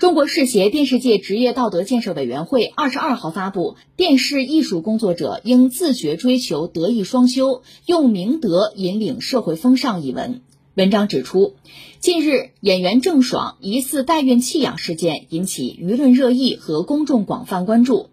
中国视协电视界职业道德建设委员会二十二号发布《电视艺术工作者应自觉追求德艺双修，用明德引领社会风尚》一文。文章指出，近日演员郑爽疑似代孕弃养事件引起舆论热议和公众广泛关注。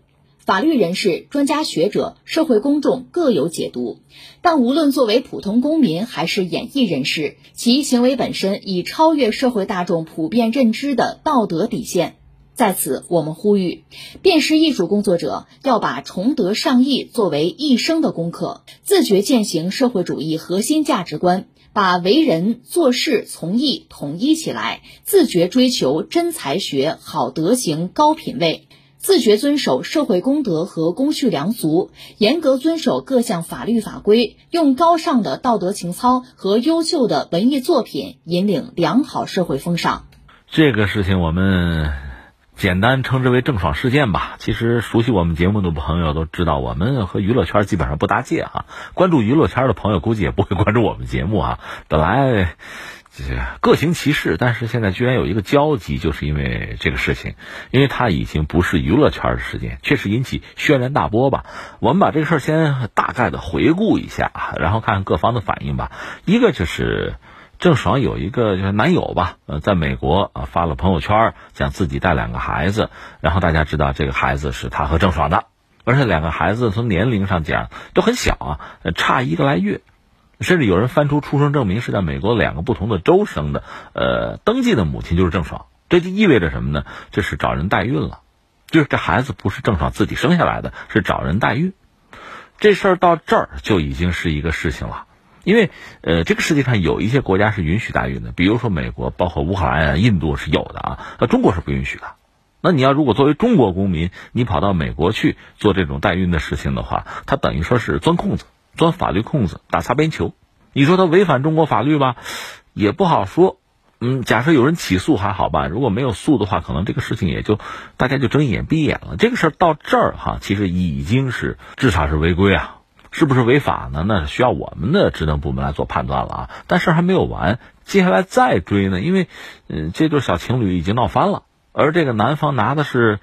法律人士、专家学者、社会公众各有解读，但无论作为普通公民还是演艺人士，其行为本身已超越社会大众普遍认知的道德底线。在此，我们呼吁，电视艺术工作者要把崇德尚义作为一生的功课，自觉践行社会主义核心价值观，把为人做事从艺统一起来，自觉追求真才学、好德行、高品位。自觉遵守社会公德和公序良俗，严格遵守各项法律法规，用高尚的道德情操和优秀的文艺作品引领良好社会风尚。这个事情我们简单称之为郑爽事件吧。其实熟悉我们节目的朋友都知道，我们和娱乐圈基本上不搭界哈。关注娱乐圈的朋友估计也不会关注我们节目啊。本来。各行其事，但是现在居然有一个交集，就是因为这个事情，因为它已经不是娱乐圈的事件，确实引起轩然大波吧。我们把这个事儿先大概的回顾一下，然后看看各方的反应吧。一个就是郑爽有一个就是男友吧，呃，在美国啊发了朋友圈，讲自己带两个孩子，然后大家知道这个孩子是他和郑爽的，而且两个孩子从年龄上讲都很小啊，差一个来月。甚至有人翻出出生证明是在美国两个不同的州生的，呃，登记的母亲就是郑爽，这就意味着什么呢？这是找人代孕了，就是这孩子不是郑爽自己生下来的，是找人代孕。这事儿到这儿就已经是一个事情了，因为呃，这个世界上有一些国家是允许代孕的，比如说美国，包括乌克兰、印度是有的啊，那中国是不允许的。那你要如果作为中国公民，你跑到美国去做这种代孕的事情的话，他等于说是钻空子。钻法律空子，打擦边球，你说他违反中国法律吧，也不好说。嗯，假设有人起诉还好办，如果没有诉的话，可能这个事情也就大家就睁眼闭眼了。这个事儿到这儿哈，其实已经是至少是违规啊，是不是违法呢？那需要我们的职能部门来做判断了啊。但事儿还没有完，接下来再追呢，因为嗯，这对小情侣已经闹翻了，而这个男方拿的是。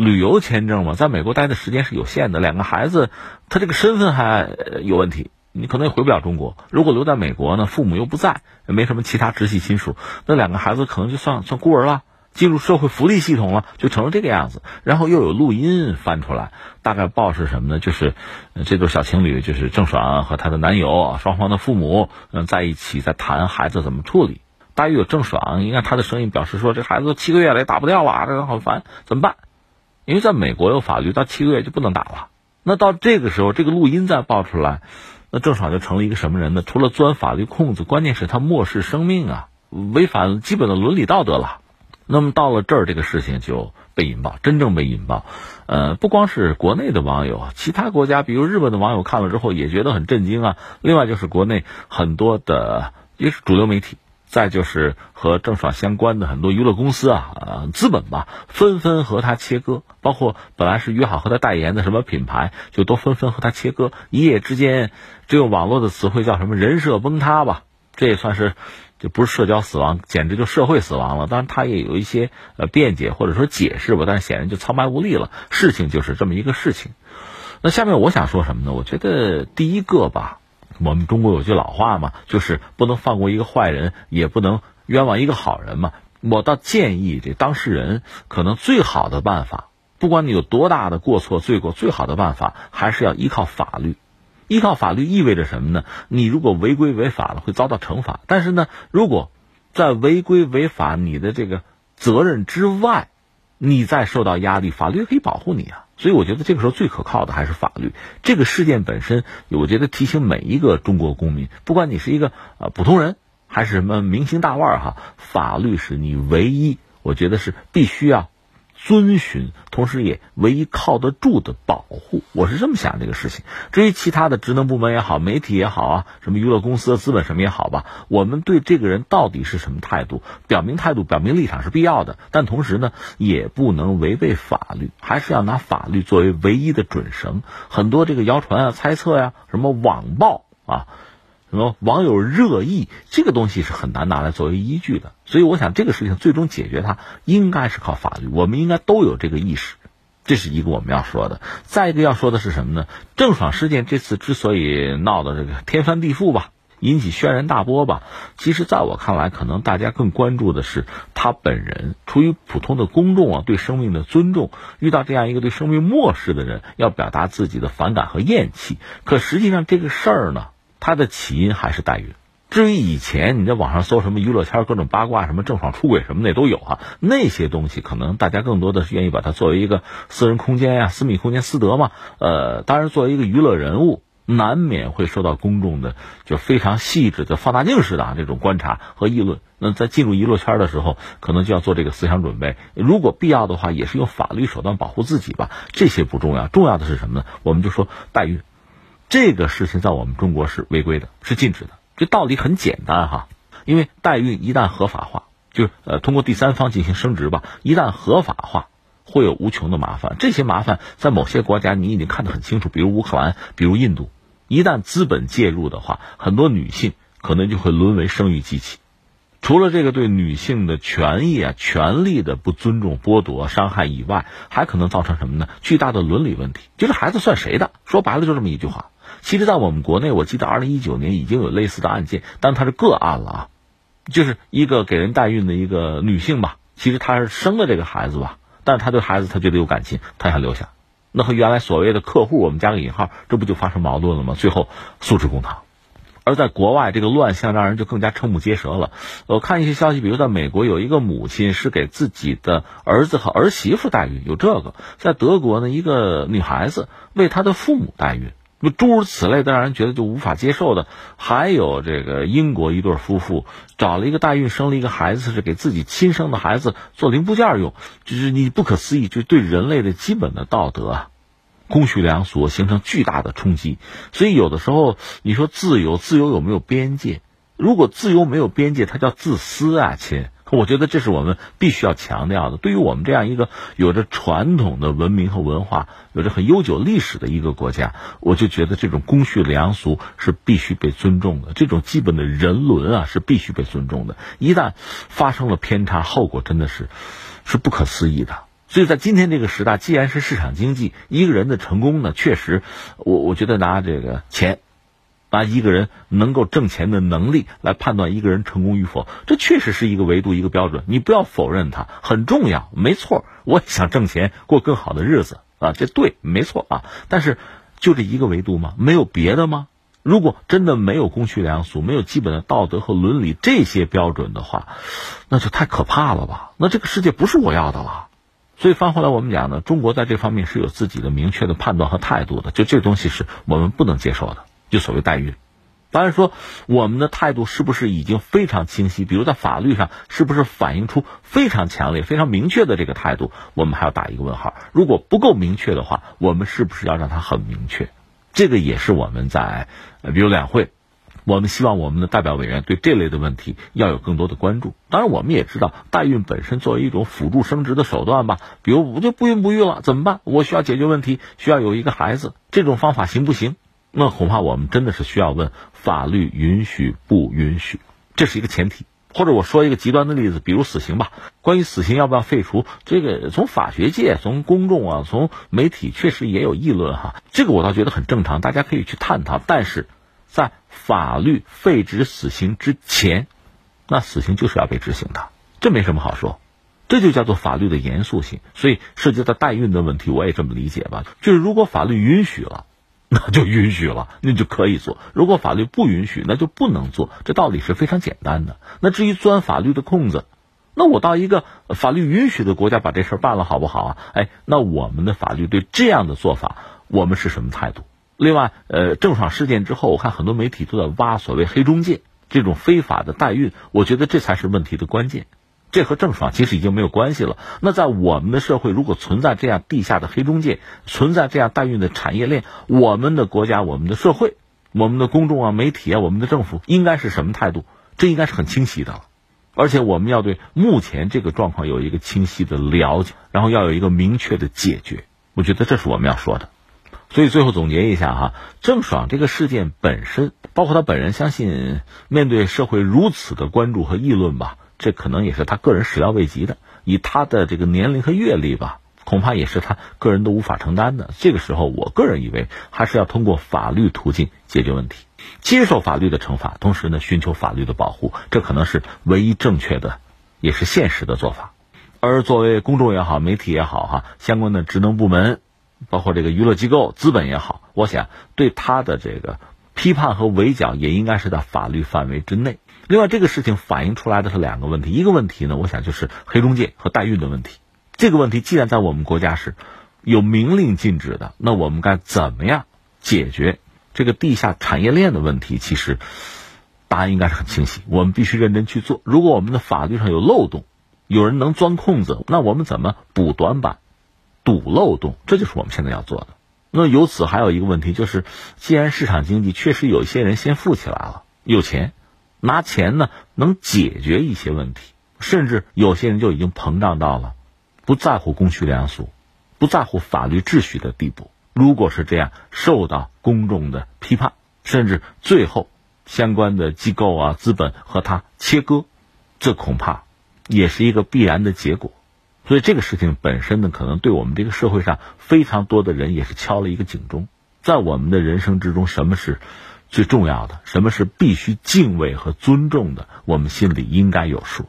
旅游签证嘛，在美国待的时间是有限的，两个孩子，他这个身份还有问题，你可能也回不了中国。如果留在美国呢，父母又不在，也没什么其他直系亲属，那两个孩子可能就算算孤儿了，进入社会福利系统了，就成了这个样子。然后又有录音翻出来，大概报是什么呢？就是这对小情侣，就是郑爽和她的男友双方的父母，嗯，在一起在谈孩子怎么处理。大约有郑爽，应该她的声音表示说，这孩子七个月了也打不掉了，这个好烦，怎么办？因为在美国有法律，到七个月就不能打了。那到这个时候，这个录音再爆出来，那郑爽就成了一个什么人呢？除了钻法律空子，关键是她漠视生命啊，违反基本的伦理道德了。那么到了这儿，这个事情就被引爆，真正被引爆。呃，不光是国内的网友，其他国家，比如日本的网友看了之后也觉得很震惊啊。另外就是国内很多的也是主流媒体。再就是和郑爽相关的很多娱乐公司啊，呃，资本吧，纷纷和他切割，包括本来是约好和他代言的什么品牌，就都纷纷和他切割。一夜之间，这用网络的词汇叫什么“人设崩塌”吧？这也算是，就不是社交死亡，简直就社会死亡了。当然，他也有一些呃辩解或者说解释吧，但是显然就苍白无力了。事情就是这么一个事情。那下面我想说什么呢？我觉得第一个吧。我们中国有句老话嘛，就是不能放过一个坏人，也不能冤枉一个好人嘛。我倒建议这当事人，可能最好的办法，不管你有多大的过错罪过，最好的办法还是要依靠法律。依靠法律意味着什么呢？你如果违规违法了，会遭到惩罚。但是呢，如果在违规违法你的这个责任之外，你再受到压力，法律可以保护你啊。所以我觉得这个时候最可靠的还是法律。这个事件本身，我觉得提醒每一个中国公民，不管你是一个呃普通人，还是什么明星大腕儿哈，法律是你唯一，我觉得是必须要。遵循，同时也唯一靠得住的保护，我是这么想这个事情。至于其他的职能部门也好，媒体也好啊，什么娱乐公司、资本什么也好吧，我们对这个人到底是什么态度，表明态度、表明立场是必要的，但同时呢，也不能违背法律，还是要拿法律作为唯一的准绳。很多这个谣传啊、猜测呀、什么网暴啊，什么网友热议，这个东西是很难拿来作为依据的。所以我想，这个事情最终解决它，应该是靠法律。我们应该都有这个意识，这是一个我们要说的。再一个要说的是什么呢？郑爽事件这次之所以闹的这个 天翻地覆吧。引起轩然大波吧？其实，在我看来，可能大家更关注的是他本人。出于普通的公众啊，对生命的尊重，遇到这样一个对生命漠视的人，要表达自己的反感和厌弃。可实际上，这个事儿呢，它的起因还是代孕。至于以前你在网上搜什么娱乐圈各种八卦，什么郑爽出轨什么的都有啊，那些东西可能大家更多的是愿意把它作为一个私人空间呀、私密空间、私德嘛。呃，当然，作为一个娱乐人物。难免会受到公众的就非常细致的放大镜式的啊这种观察和议论。那在进入娱乐圈的时候，可能就要做这个思想准备。如果必要的话，也是用法律手段保护自己吧。这些不重要，重要的是什么呢？我们就说代孕，这个事情在我们中国是违规的，是禁止的。这道理很简单哈，因为代孕一旦合法化，就是呃通过第三方进行生殖吧，一旦合法化。会有无穷的麻烦，这些麻烦在某些国家你已经看得很清楚，比如乌克兰，比如印度。一旦资本介入的话，很多女性可能就会沦为生育机器。除了这个对女性的权益啊、权利的不尊重、剥夺、伤害以外，还可能造成什么呢？巨大的伦理问题，就是孩子算谁的？说白了就这么一句话。其实，在我们国内，我记得二零一九年已经有类似的案件，但它是个案了啊，就是一个给人代孕的一个女性吧，其实她是生了这个孩子吧，但是她对孩子她觉得有感情，她想留下。那和原来所谓的客户，我们加个引号，这不就发生矛盾了吗？最后诉之公堂。而在国外，这个乱象让人就更加瞠目结舌了。我看一些消息，比如在美国有一个母亲是给自己的儿子和儿媳妇代孕，有这个；在德国呢，一个女孩子为她的父母代孕。那诸如此类的，让人觉得就无法接受的，还有这个英国一对夫妇找了一个代孕生了一个孩子，是给自己亲生的孩子做零部件用，就是你不可思议，就对人类的基本的道德、公序良俗形成巨大的冲击。所以有的时候你说自由，自由有没有边界？如果自由没有边界，它叫自私啊，亲。我觉得这是我们必须要强调的。对于我们这样一个有着传统的文明和文化、有着很悠久历史的一个国家，我就觉得这种公序良俗是必须被尊重的，这种基本的人伦啊是必须被尊重的。一旦发生了偏差，后果真的是是不可思议的。所以在今天这个时代，既然是市场经济，一个人的成功呢，确实，我我觉得拿这个钱。拿一个人能够挣钱的能力来判断一个人成功与否，这确实是一个维度、一个标准。你不要否认它很重要，没错。我也想挣钱，过更好的日子啊，这对，没错啊。但是就这一个维度吗？没有别的吗？如果真的没有公序良俗，没有基本的道德和伦理这些标准的话，那就太可怕了吧？那这个世界不是我要的了。所以翻回来，我们讲呢，中国在这方面是有自己的明确的判断和态度的。就这东西是我们不能接受的。就所谓代孕，当然说我们的态度是不是已经非常清晰？比如在法律上是不是反映出非常强烈、非常明确的这个态度？我们还要打一个问号。如果不够明确的话，我们是不是要让它很明确？这个也是我们在比如两会，我们希望我们的代表委员对这类的问题要有更多的关注。当然，我们也知道代孕本身作为一种辅助生殖的手段吧，比如我就不孕不育了怎么办？我需要解决问题，需要有一个孩子，这种方法行不行？那恐怕我们真的是需要问法律允许不允许，这是一个前提。或者我说一个极端的例子，比如死刑吧。关于死刑要不要废除，这个从法学界、从公众啊、从媒体确实也有议论哈。这个我倒觉得很正常，大家可以去探讨。但是在法律废止死刑之前，那死刑就是要被执行的，这没什么好说。这就叫做法律的严肃性。所以涉及到代孕的问题，我也这么理解吧。就是如果法律允许了。那 就允许了，那就可以做。如果法律不允许，那就不能做。这道理是非常简单的。那至于钻法律的空子，那我到一个法律允许的国家把这事儿办了，好不好啊？哎，那我们的法律对这样的做法，我们是什么态度？另外，呃，郑爽事件之后，我看很多媒体都在挖所谓黑中介这种非法的代孕，我觉得这才是问题的关键。这和郑爽其实已经没有关系了。那在我们的社会，如果存在这样地下的黑中介，存在这样代孕的产业链，我们的国家、我们的社会、我们的公众啊、媒体啊、我们的政府应该是什么态度？这应该是很清晰的。而且我们要对目前这个状况有一个清晰的了解，然后要有一个明确的解决。我觉得这是我们要说的。所以最后总结一下哈，郑爽这个事件本身，包括他本人，相信面对社会如此的关注和议论吧，这可能也是他个人始料未及的。以他的这个年龄和阅历吧，恐怕也是他个人都无法承担的。这个时候，我个人以为还是要通过法律途径解决问题，接受法律的惩罚，同时呢，寻求法律的保护，这可能是唯一正确的，也是现实的做法。而作为公众也好，媒体也好，哈，相关的职能部门，包括这个娱乐机构、资本也好，我想对他的这个批判和围剿，也应该是在法律范围之内。另外，这个事情反映出来的是两个问题，一个问题呢，我想就是黑中介和代孕的问题。这个问题既然在我们国家是有明令禁止的，那我们该怎么样解决这个地下产业链的问题？其实答案应该是很清晰，我们必须认真去做。如果我们的法律上有漏洞，有人能钻空子，那我们怎么补短板、堵漏洞？这就是我们现在要做的。那由此还有一个问题，就是既然市场经济确实有一些人先富起来了，有钱，拿钱呢能解决一些问题，甚至有些人就已经膨胀到了不在乎公序良俗、不在乎法律秩序的地步。如果是这样，受到公众的批判，甚至最后相关的机构啊、资本和他切割，这恐怕。也是一个必然的结果，所以这个事情本身呢，可能对我们这个社会上非常多的人也是敲了一个警钟。在我们的人生之中，什么是最重要的？什么是必须敬畏和尊重的？我们心里应该有数。